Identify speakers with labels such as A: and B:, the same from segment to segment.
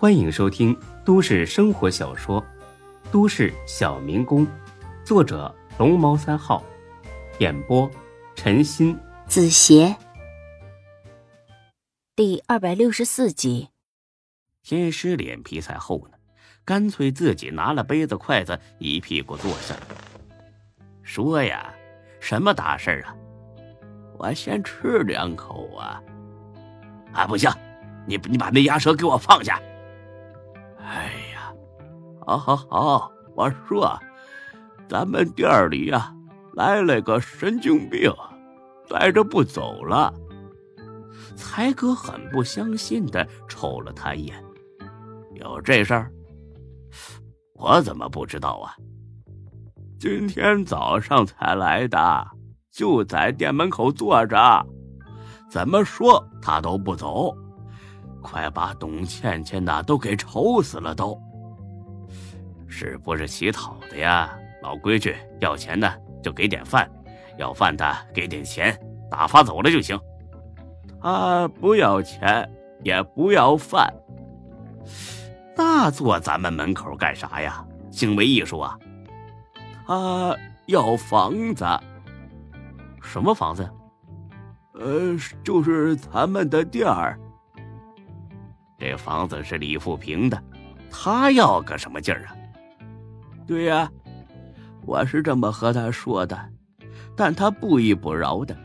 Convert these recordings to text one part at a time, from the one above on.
A: 欢迎收听都市生活小说《都市小民工》，作者龙猫三号，演播陈鑫、
B: 子邪，第二百六十四集。
C: 天师脸皮才厚呢，干脆自己拿了杯子、筷子，一屁股坐下了。说呀，什么大事啊？我先吃两口啊！啊，不行，你你把那鸭舌给我放下！好好好，我说，咱们店里呀来了个神经病，待着不走了。才哥很不相信的瞅了他一眼，有这事儿？我怎么不知道啊？今天早上才来的，就在店门口坐着，怎么说他都不走，快把董倩倩呐都给愁死了都。是不是乞讨的呀？老规矩，要钱的就给点饭，要饭的给点钱，打发走了就行。他不要钱，也不要饭，那坐咱们门口干啥呀？行为艺术啊！他要房子，什么房子？呃，就是咱们的店儿。这房子是李富平的，他要个什么劲儿啊？对呀，我是这么和他说的，但他不依不饶的，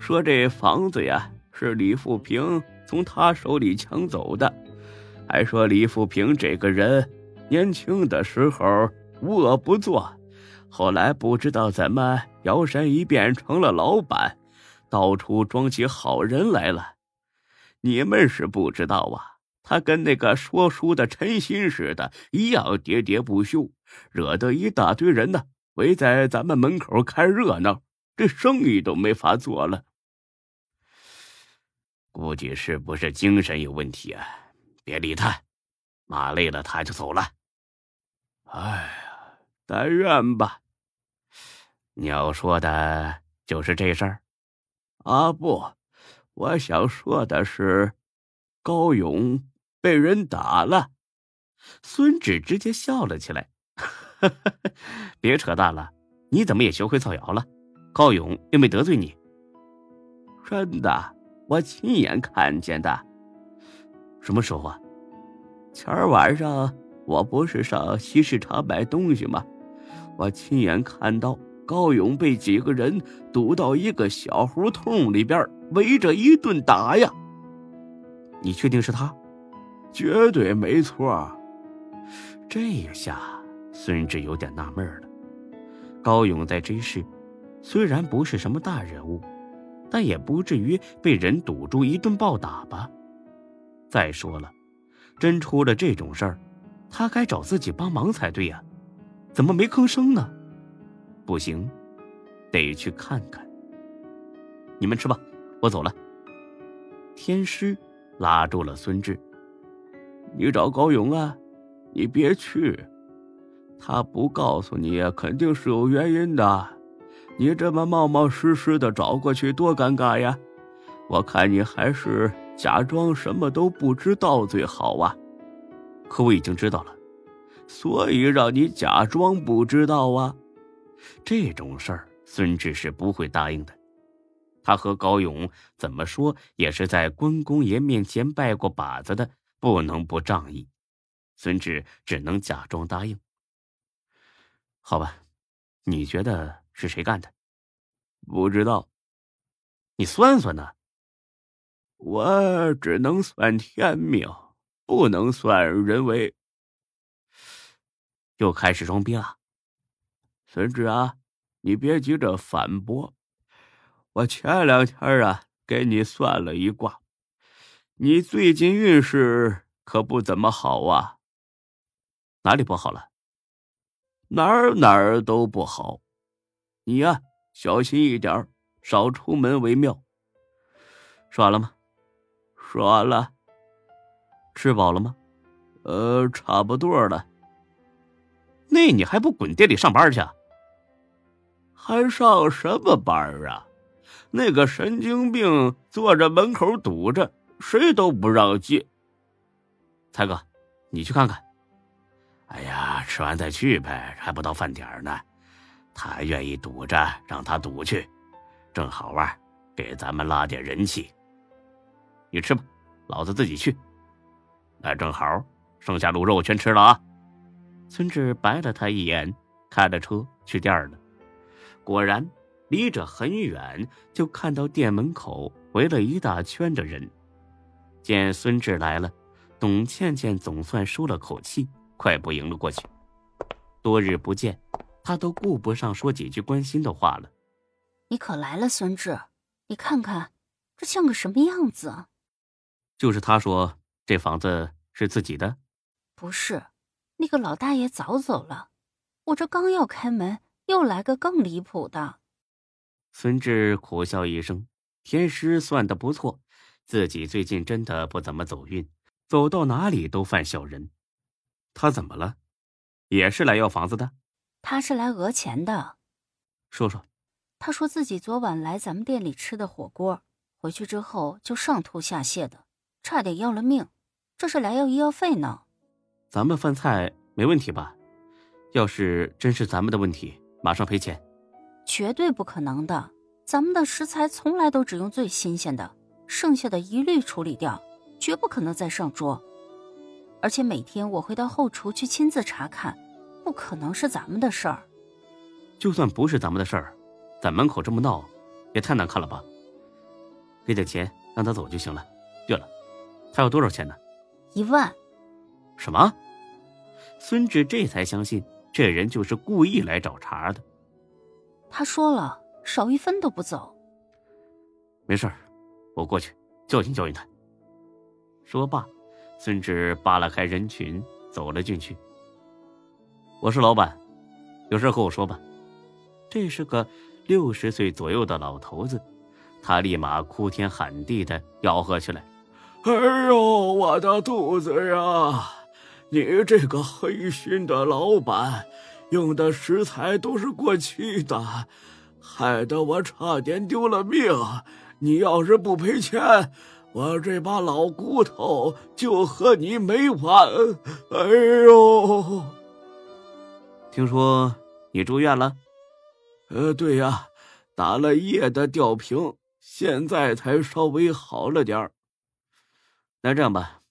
C: 说这房子呀是李富平从他手里抢走的，还说李富平这个人年轻的时候无恶不作。后来不知道怎么摇身一变成了老板，到处装起好人来了。你们是不知道啊，他跟那个说书的陈鑫似的，一样喋喋不休，惹得一大堆人呢围在咱们门口看热闹，这生意都没法做了。估计是不是精神有问题啊？别理他，骂累了他就走了。哎呀，但愿吧。你要说的就是这事儿，啊不，我想说的是，高勇被人打了。孙志直接笑了起来，别扯淡了，你怎么也学会造谣了？高勇又没得罪你。真的，我亲眼看见的。什么时候啊？前儿晚上我不是上西市场买东西吗？我亲眼看到。高勇被几个人堵到一个小胡同里边，围着一顿打呀！你确定是他？绝对没错。这下孙志有点纳闷了。高勇在这市虽然不是什么大人物，但也不至于被人堵住一顿暴打吧？再说了，真出了这种事儿，他该找自己帮忙才对呀，怎么没吭声呢？不行，得去看看。你们吃吧，我走了。天师拉住了孙志：“你找高勇啊，你别去，他不告诉你，肯定是有原因的。你这么冒冒失失的找过去，多尴尬呀！我看你还是假装什么都不知道最好啊。可我已经知道了，所以让你假装不知道啊。”这种事儿，孙志是不会答应的。他和高勇怎么说也是在关公爷面前拜过把子的，不能不仗义。孙志只能假装答应。好吧，你觉得是谁干的？不知道。你算算呢？我只能算天命，不能算人为。又开始装逼了。孙志啊，你别急着反驳。我前两天啊给你算了一卦，你最近运势可不怎么好啊。哪里不好了？哪儿哪儿都不好。你呀，小心一点，少出门为妙。说完了吗？说完了。吃饱了吗？呃，差不多了。那你还不滚店里上班去？还上什么班啊？那个神经病坐着门口堵着，谁都不让进。才哥，
D: 你去看看。哎呀，吃完再去呗，还不到饭点呢。他愿意赌着，让他赌去，正好啊，给咱们拉点人气。你吃吧，老子自己去。那正好，剩下卤肉全吃了啊。
C: 孙志白了他一眼，开着车去店了。果然，离着很远，就看到店门口围了一大圈的人。见孙志来了，董倩倩总算舒了口气，快步迎了过去。多日不见，他都顾不上说几句关心的话了。
B: 你可来了，孙志，你看看，这像个什么样子？
C: 就是他说这房子是自己的，
B: 不是，那个老大爷早走了。我这刚要开门，又来个更离谱的。
C: 孙志苦笑一声，天师算的不错。自己最近真的不怎么走运，走到哪里都犯小人。他怎么了？也是来要房子的？
B: 他是来讹钱的。
C: 说说。
B: 他说自己昨晚来咱们店里吃的火锅，回去之后就上吐下泻的，差点要了命。这是来要医药费呢。
C: 咱们饭菜没问题吧？要是真是咱们的问题，马上赔钱。
B: 绝对不可能的，咱们的食材从来都只用最新鲜的。剩下的一律处理掉，绝不可能再上桌。而且每天我会到后厨去亲自查看，不可能是咱们的事儿。
C: 就算不是咱们的事儿，在门口这么闹，也太难看了吧？给点钱让他走就行了。对了，他要多少钱呢？
B: 一万。
C: 什么？孙志这才相信这人就是故意来找茬的。
B: 他说了，少一分都不走。
C: 没事儿。我过去教训教训他。说罢，孙志扒拉开人群走了进去。我是老板，有事和我说吧。这是个六十岁左右的老头子，他立马哭天喊地的吆喝起来：“
E: 哎呦，我的肚子呀！你这个黑心的老板，用的食材都是过期的，害得我差点丢了命。”你要是不赔钱，我这把老骨头就和你没完！哎呦，
C: 听说你住院了？
E: 呃，对呀，打了夜的吊瓶，现在才稍微好了点儿
C: 那这样吧，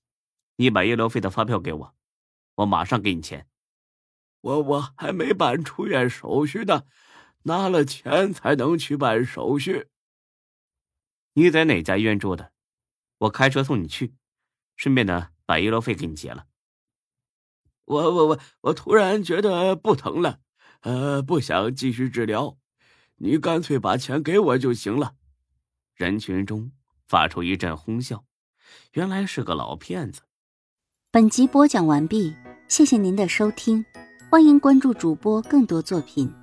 C: 你把医疗费的发票给我，我马上给你钱。
E: 我我还没办出院手续呢，拿了钱才能去办手续。
C: 你在哪家医院住的？我开车送你去，顺便呢把医疗费给你结了。
E: 我我我我突然觉得不疼了，呃，不想继续治疗，你干脆把钱给我就行了。
C: 人群中发出一阵哄笑，原来是个老骗子。
B: 本集播讲完毕，谢谢您的收听，欢迎关注主播更多作品。